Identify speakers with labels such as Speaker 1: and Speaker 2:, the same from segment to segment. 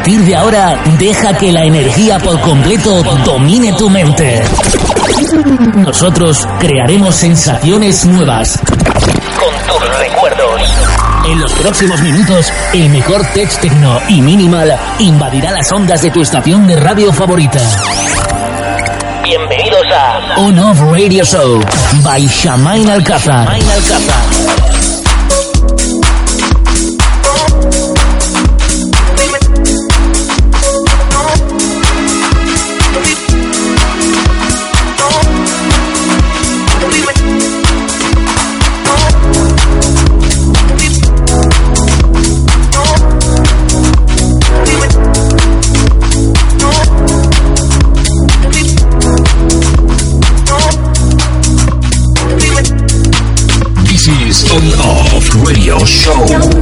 Speaker 1: partir de ahora, deja que la energía por completo domine tu mente. Nosotros crearemos sensaciones nuevas con tus recuerdos. En los próximos minutos, el mejor tech techno y minimal invadirá las ondas de tu estación de radio favorita. Bienvenidos a On Off Radio Show by Shamain Alcázar. Alcázar.
Speaker 2: Show. Radio Show.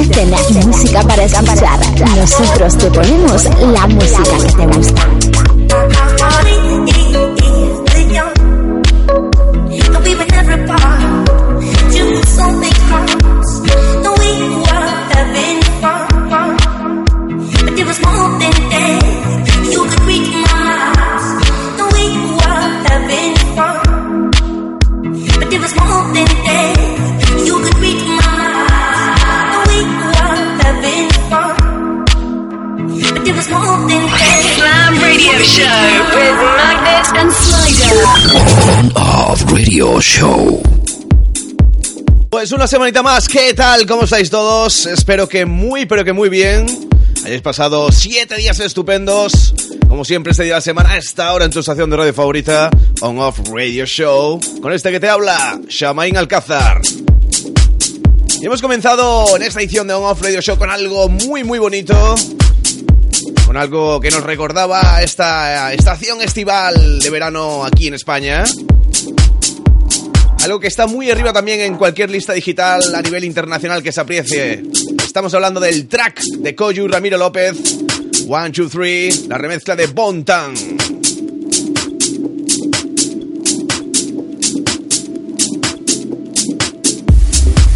Speaker 3: existen música para escuchar. Nosotros te ponemos la música que te gusta.
Speaker 4: Pues una semanita más, ¿qué tal? ¿Cómo estáis todos? Espero que muy, pero que muy bien. Hayáis pasado siete días estupendos. Como siempre, este día de la semana, a esta hora en tu estación de radio favorita, On Off Radio Show. Con este que te habla, Shamain Alcázar. Y hemos comenzado en esta edición de On Off Radio Show con algo muy, muy bonito. Con algo que nos recordaba esta estación estival de verano aquí en España. Algo que está muy arriba también en cualquier lista digital a nivel internacional que se aprecie. Estamos hablando del track de Koyu Ramiro López, One, Two, Three, la remezcla de Bontan.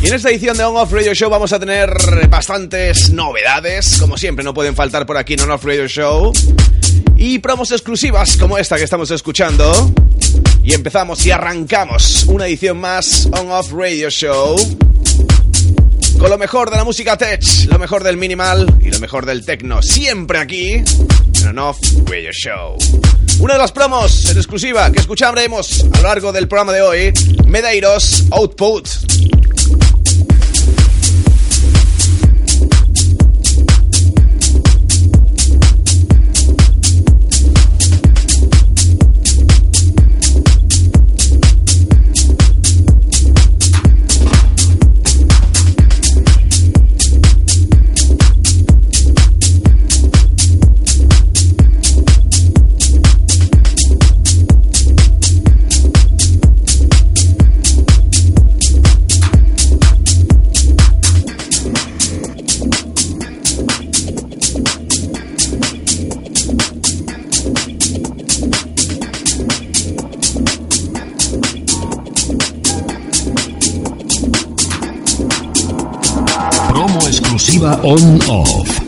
Speaker 4: Y en esta edición de On Off Radio Show vamos a tener bastantes novedades, como siempre no pueden faltar por aquí en On Off Radio Show, y promos exclusivas como esta que estamos escuchando. Y empezamos y arrancamos una edición más On Off Radio Show. Con lo mejor de la música tech, lo mejor del minimal y lo mejor del techno. Siempre aquí en On Off Radio Show. Una de las promos en exclusiva que escucharemos a lo largo del programa de hoy, Medeiros Output.
Speaker 2: On off.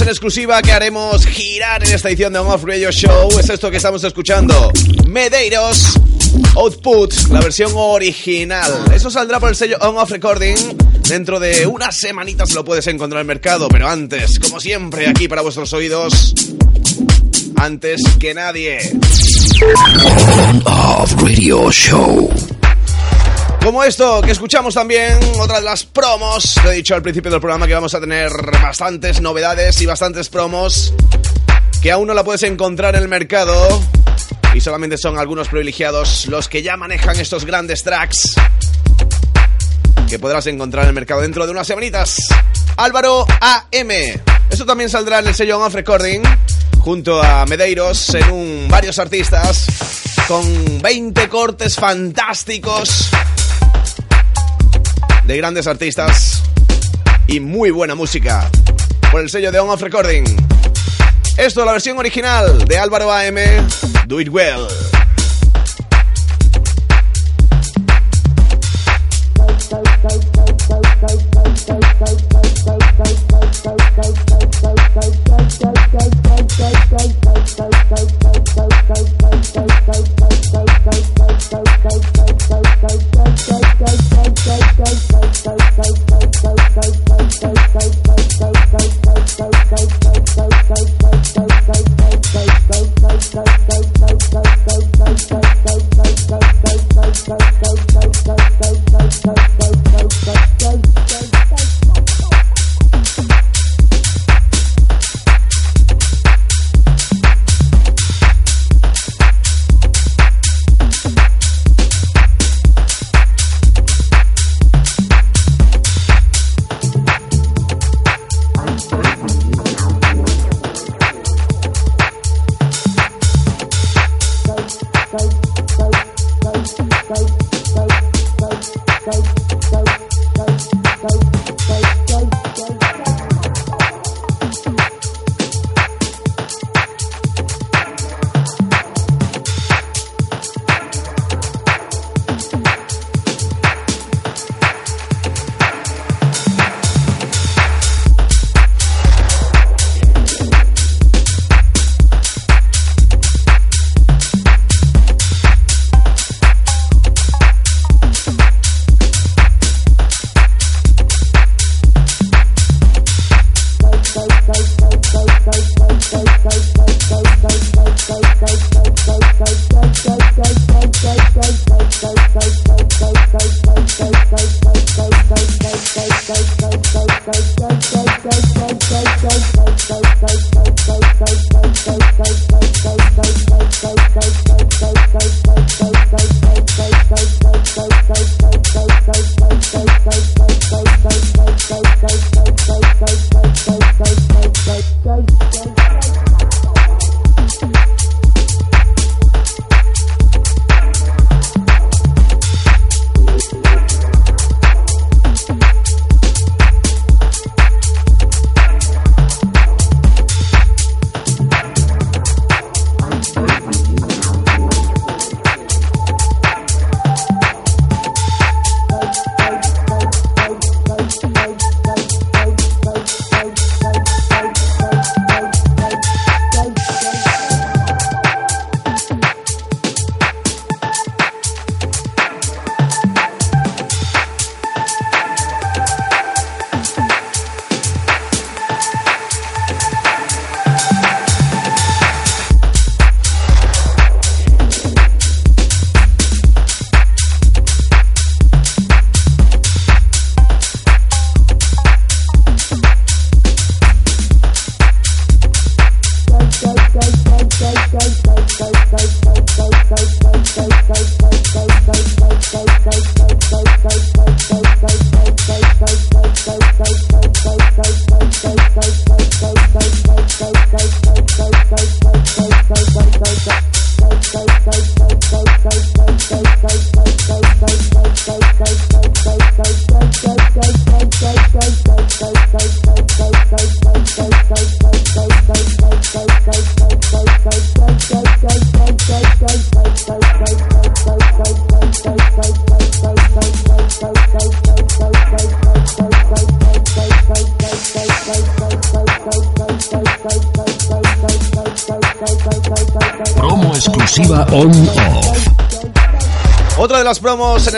Speaker 4: En exclusiva que haremos girar en esta edición de On Off Radio Show es esto que estamos escuchando. Medeiros Output, la versión original. Eso saldrá por el sello On Off Recording. Dentro de unas semanitas lo puedes encontrar en el mercado, pero antes, como siempre, aquí para vuestros oídos, antes que nadie.
Speaker 2: On Off Radio Show.
Speaker 4: Como esto que escuchamos también, otra de las promos. Te he dicho al principio del programa que vamos a tener bastantes novedades y bastantes promos que aún no la puedes encontrar en el mercado. Y solamente son algunos privilegiados los que ya manejan estos grandes tracks que podrás encontrar en el mercado dentro de unas semanitas. Álvaro AM. Esto también saldrá en el sello On Recording junto a Medeiros en un varios artistas con 20 cortes fantásticos de grandes artistas y muy buena música por el sello de On Off Recording. Esto, la versión original de Álvaro AM, Do It Well.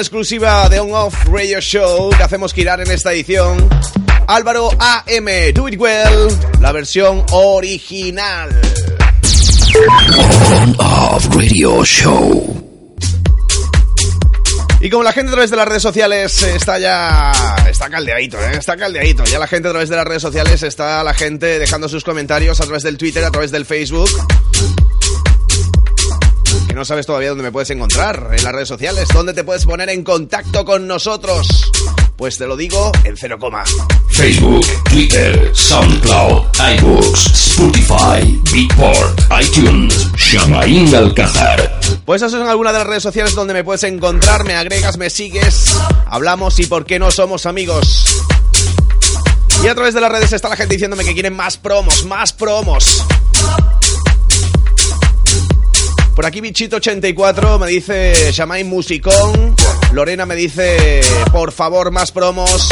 Speaker 2: Exclusiva
Speaker 4: de On-Off Radio Show que hacemos girar en esta edición. Álvaro AM, Do It Well, la versión original.
Speaker 2: On-Off Radio Show.
Speaker 4: Y como la gente a través de las redes sociales está ya... Está caldeadito, ¿eh? Está caldeadito. Ya la gente a través de las redes sociales está la gente dejando sus comentarios a través del Twitter, a través del Facebook. No sabes todavía dónde me puedes encontrar en las redes sociales. ¿Dónde te puedes poner en contacto con nosotros? Pues te lo digo en cero coma.
Speaker 2: Facebook, Twitter, SoundCloud, iBooks, Spotify, Beatport, iTunes, Shamaín Alcázar.
Speaker 4: Pues esas son algunas de las redes sociales donde me puedes encontrar, me agregas, me sigues, hablamos y por qué no somos amigos. Y a través de las redes está la gente diciéndome que quieren más promos, más promos. Por aquí Bichito84 me dice Shamain Musicón. Lorena me dice, por favor, más promos.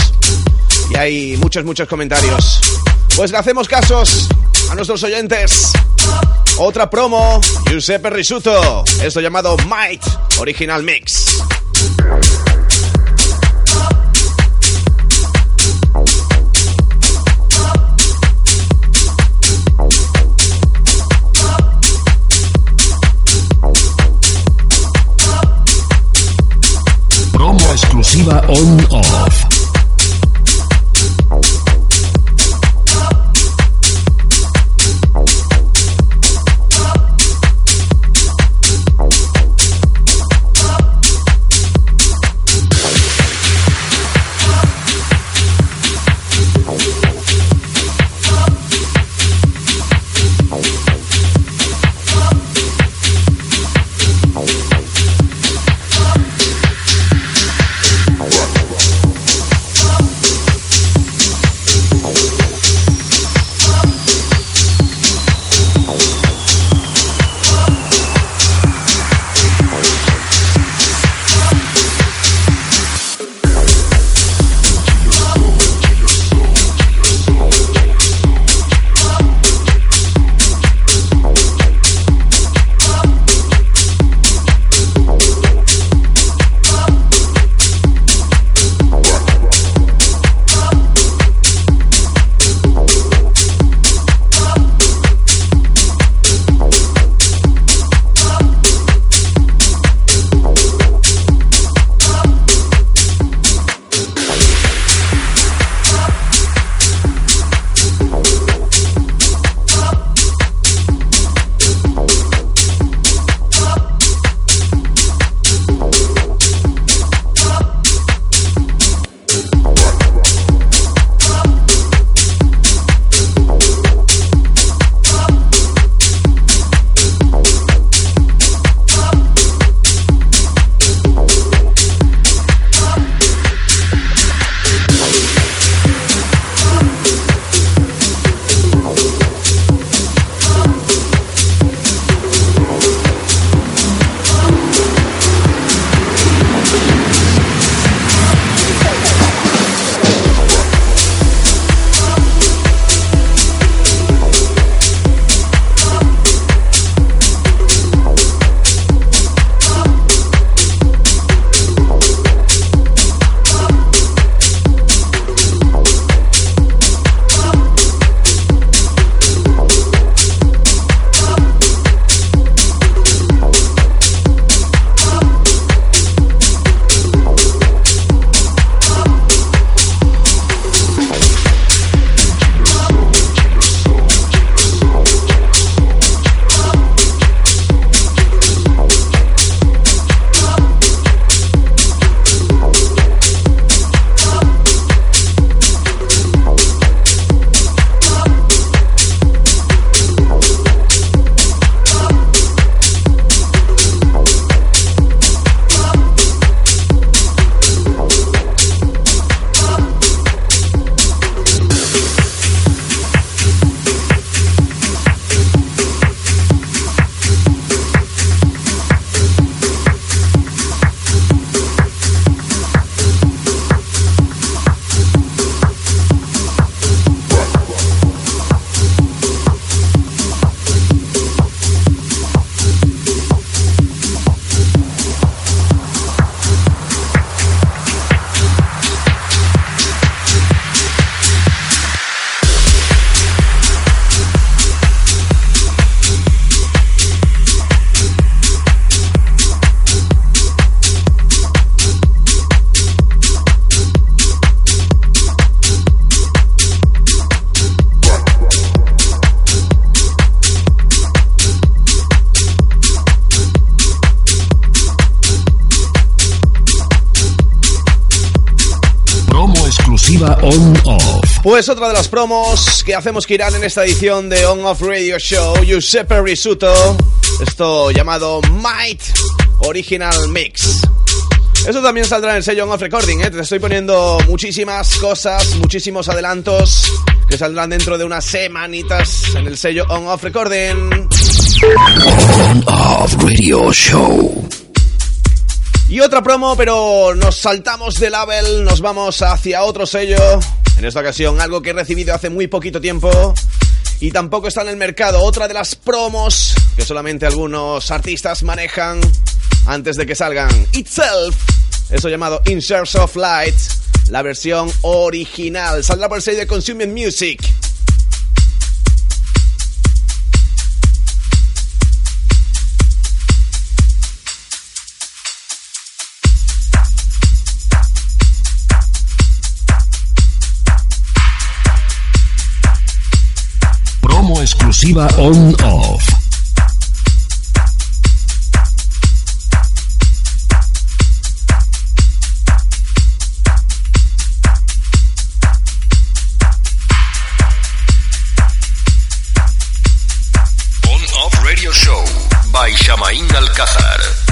Speaker 4: Y hay muchos, muchos comentarios. Pues le hacemos casos a nuestros oyentes. Otra promo, Giuseppe Risuto. Esto llamado Might Original Mix.
Speaker 2: Exclusiva on-off.
Speaker 4: Pues otra de las promos que hacemos que irán en esta edición de On-Off Radio Show, Giuseppe Risuto, esto llamado Might Original Mix. Eso también saldrá en el sello On-Off Recording, ¿eh? te estoy poniendo muchísimas cosas, muchísimos adelantos que saldrán dentro de unas semanitas en el sello On-Off Recording.
Speaker 2: On-Off Radio Show.
Speaker 4: Y otra promo, pero nos saltamos de label, nos vamos hacia otro sello. En esta ocasión, algo que he recibido hace muy poquito tiempo y tampoco está en el mercado. Otra de las promos que solamente algunos artistas manejan antes de que salgan. Itself, eso llamado In of Light, la versión original. Saldrá por el sello de Consuming Music.
Speaker 2: Exclusiva on-off.
Speaker 5: Show by Alcázar.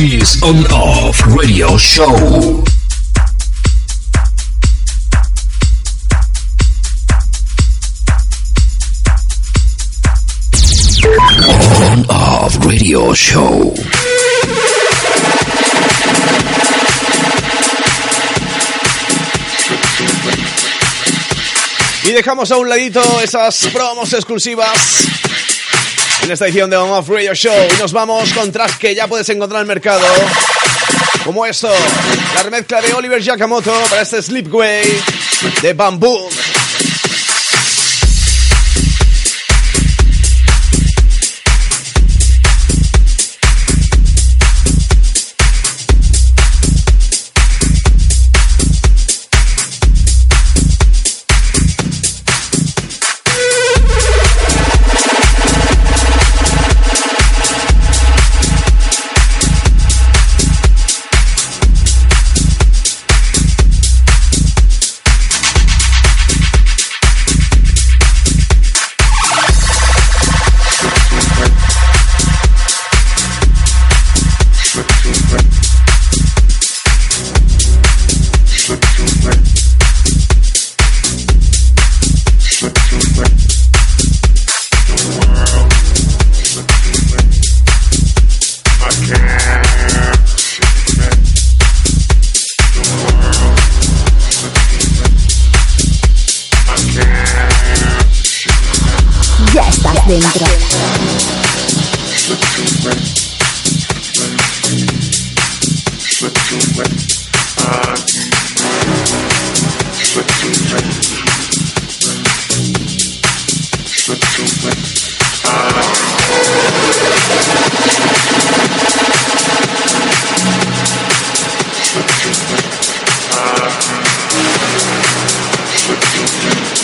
Speaker 5: On Off Radio Show. On Off Radio Show.
Speaker 4: Y dejamos a un ladito esas promos exclusivas en esta edición de On Off Radio Show. Y nos vamos con tracks que ya puedes encontrar en el mercado. Como esto, la remezcla de Oliver Yakamoto para este Sleepway de Bamboo.
Speaker 6: Thank you.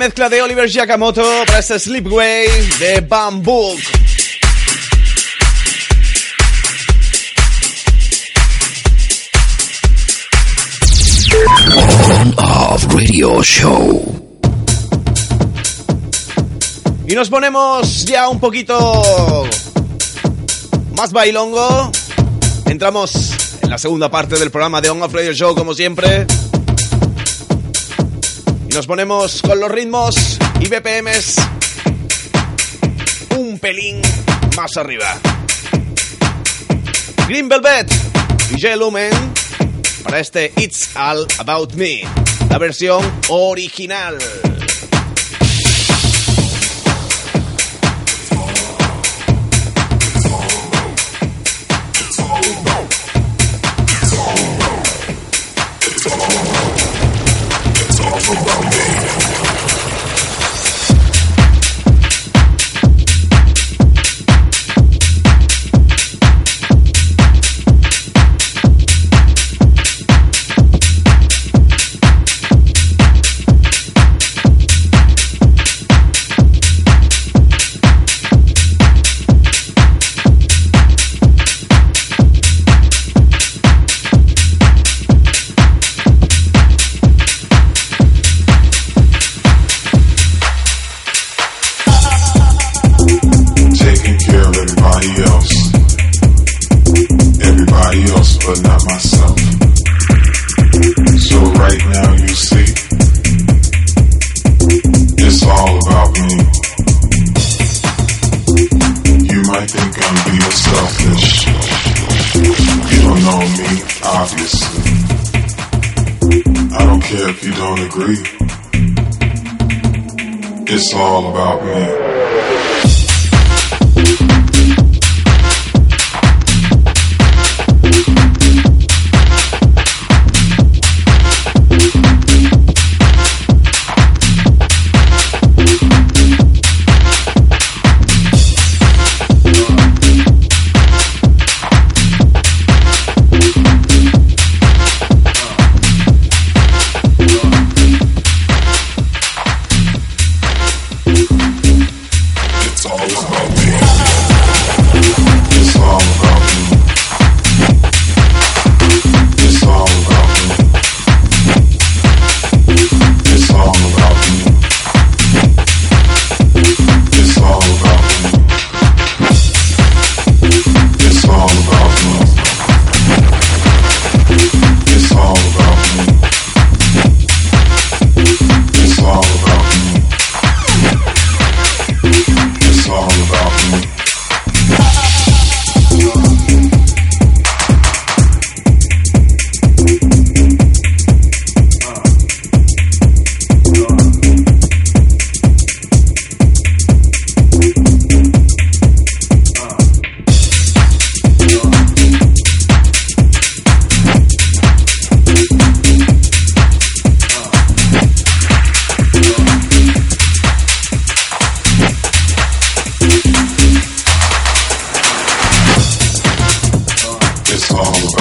Speaker 4: Remezcla de Oliver Giacomoto para este Sleepway de Bamboo.
Speaker 2: On Off Radio Show.
Speaker 4: Y nos ponemos ya un poquito más bailongo. Entramos en la segunda parte del programa de On Off Radio Show, como siempre. Y nos ponemos con los ritmos y BPMs un pelín más arriba. Green Velvet y J para este It's All About Me, la versión original.
Speaker 7: Obviously. I don't care if you don't agree. It's all about me. All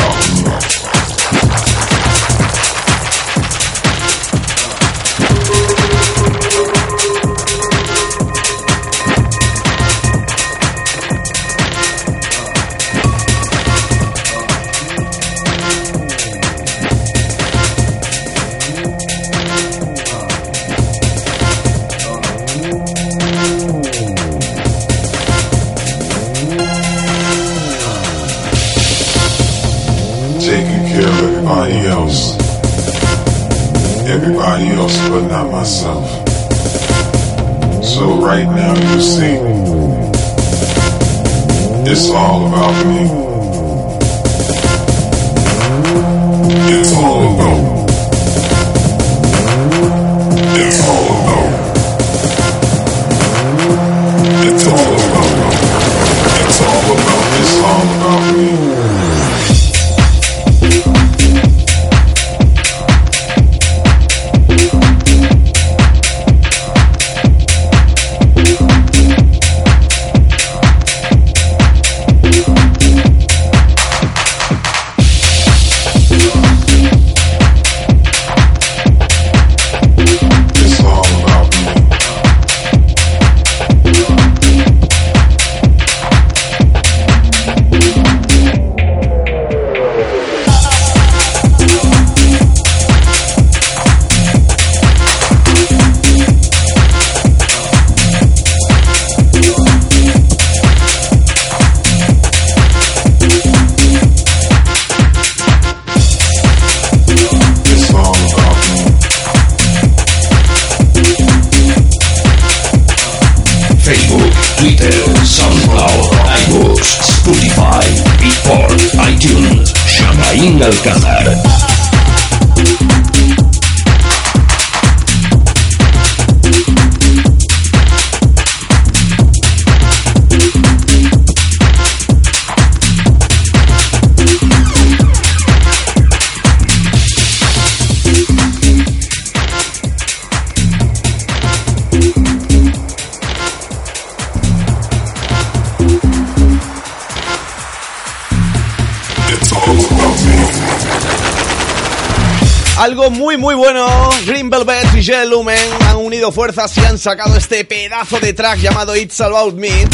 Speaker 4: y Lumen han unido fuerzas y han sacado este pedazo de track llamado It's About Me,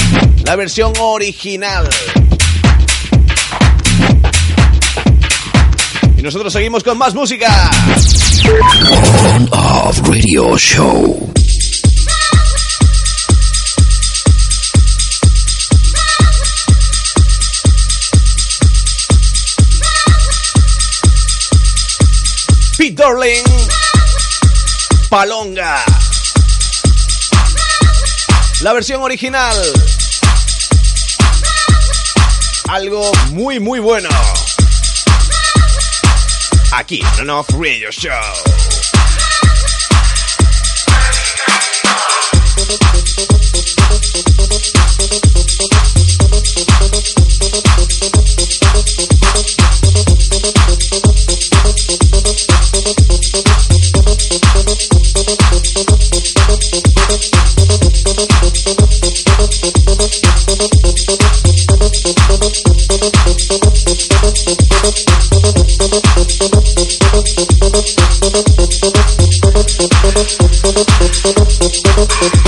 Speaker 4: la versión original. Y nosotros seguimos con más música.
Speaker 2: On Off Radio Show.
Speaker 4: Pete Darling. Palonga. La versión original. Algo muy muy bueno. Aquí en Off Radio Show.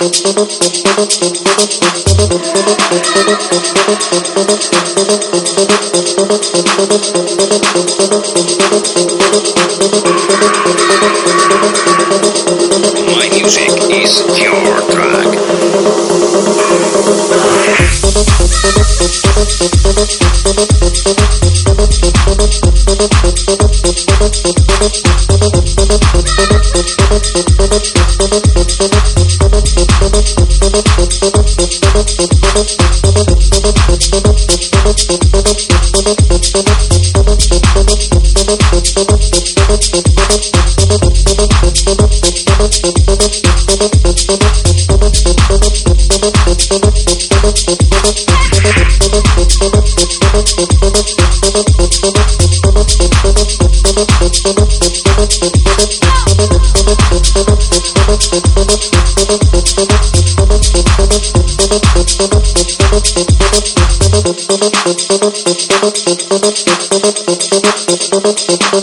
Speaker 5: your track.
Speaker 8: Thank you.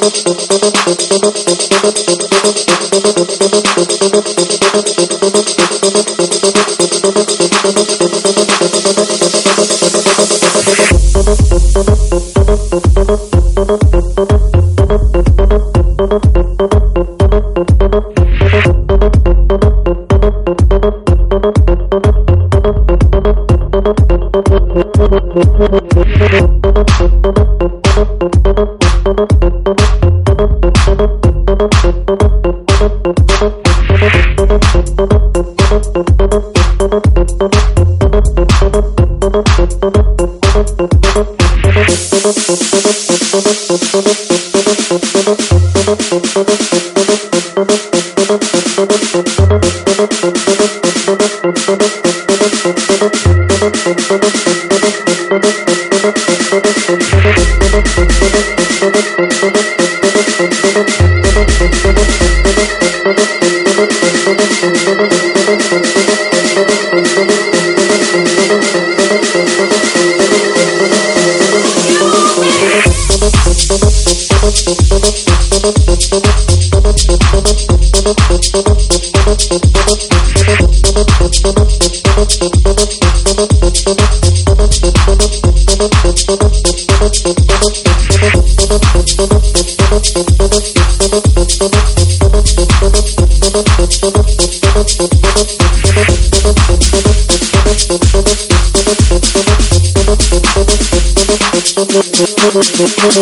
Speaker 8: You.
Speaker 4: Algo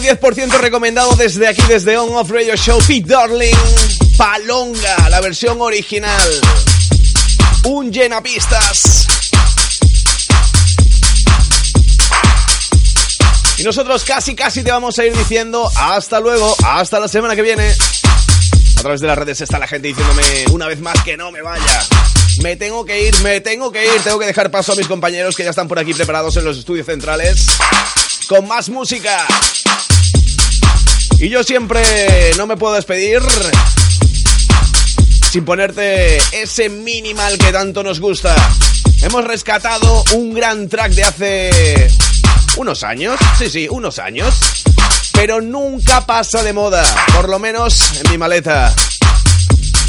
Speaker 4: 110% recomendado desde aquí, desde On Off Radio Show. Pete Darling, Palonga, la versión original. Un llenapistas. Y nosotros casi, casi te vamos a ir diciendo hasta luego, hasta la semana que viene. A través de las redes está la gente diciéndome una vez más que no me vaya. Me tengo que ir, me tengo que ir, tengo que dejar paso a mis compañeros que ya están por aquí preparados en los estudios centrales con más música. Y yo siempre no me puedo despedir sin ponerte ese minimal que tanto nos gusta. Hemos rescatado un gran track de hace unos años, sí, sí, unos años, pero nunca pasa de moda, por lo menos en mi maleta.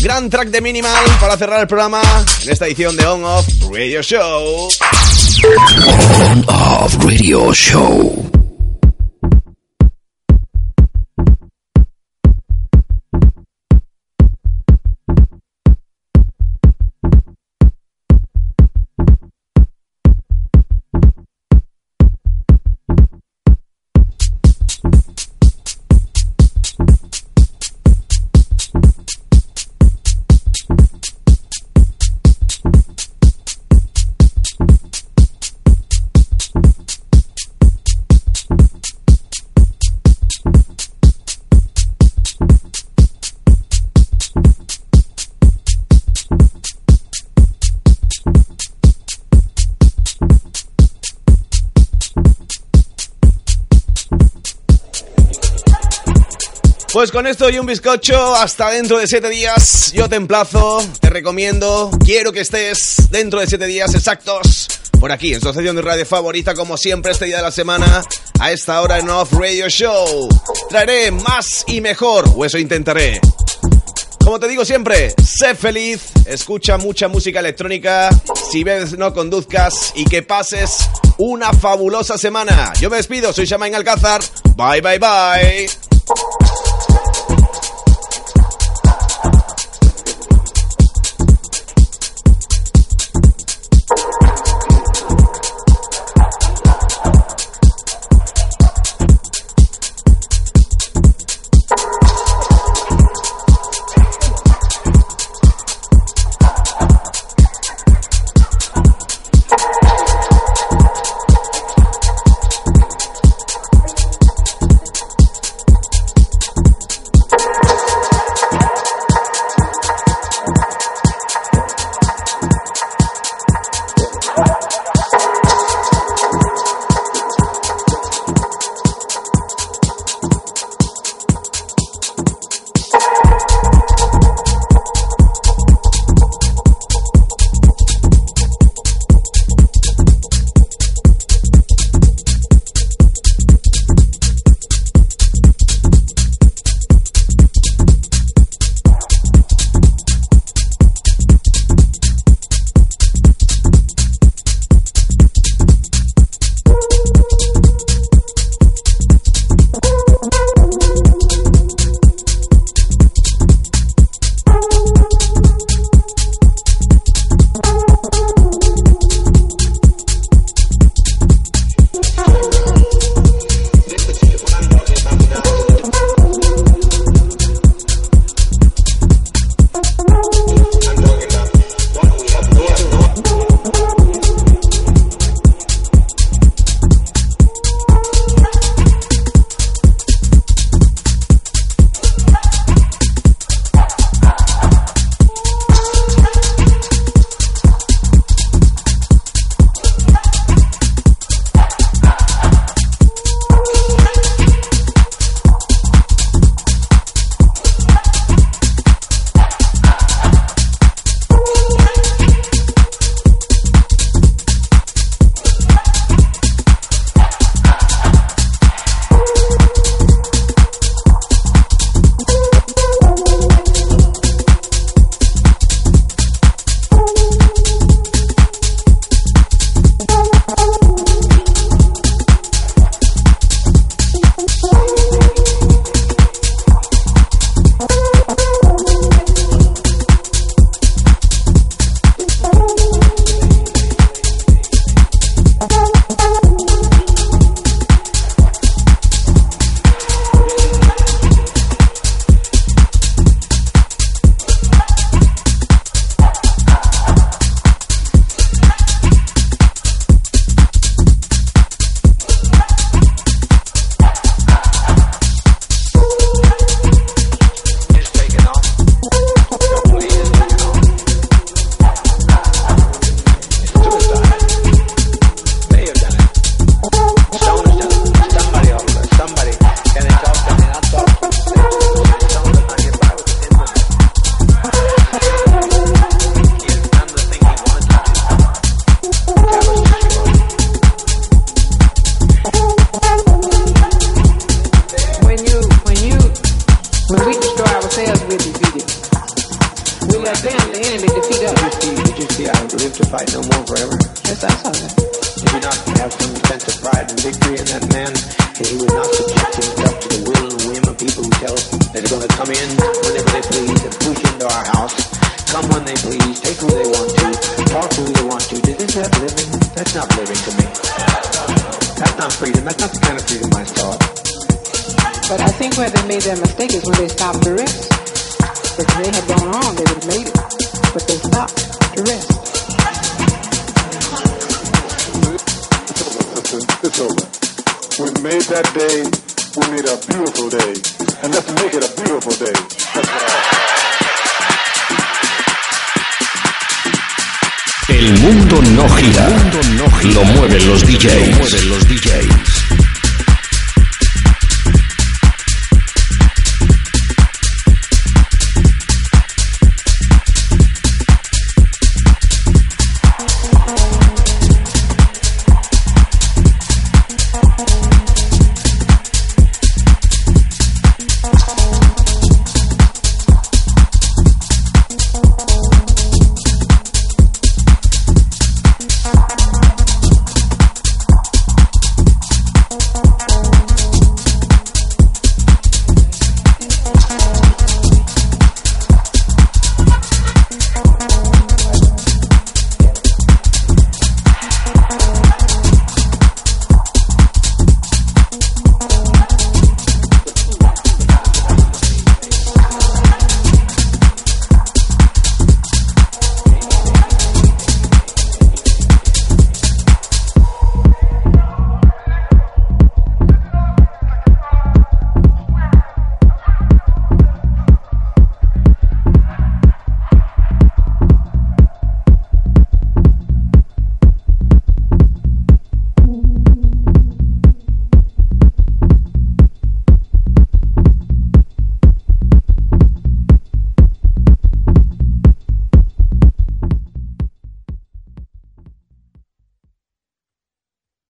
Speaker 4: Gran track de Minimal para cerrar el programa en esta edición de On Off Radio Show.
Speaker 2: On Off Radio Show.
Speaker 4: Pues con esto y un bizcocho, hasta dentro de 7 días. Yo te emplazo, te recomiendo, quiero que estés dentro de 7 días exactos. Por aquí, en su estación de radio favorita, como siempre, este día de la semana, a esta hora en Off Radio Show. Traeré más y mejor, o eso intentaré. Como te digo siempre, sé feliz, escucha mucha música electrónica, si ves no conduzcas y que pases una fabulosa semana. Yo me despido, soy Shamain Alcázar. Bye, bye, bye.
Speaker 9: it
Speaker 10: a beautiful day.
Speaker 5: El mundo no gira, El mundo no gira. lo mueven los DJs. Lo mueven los DJs.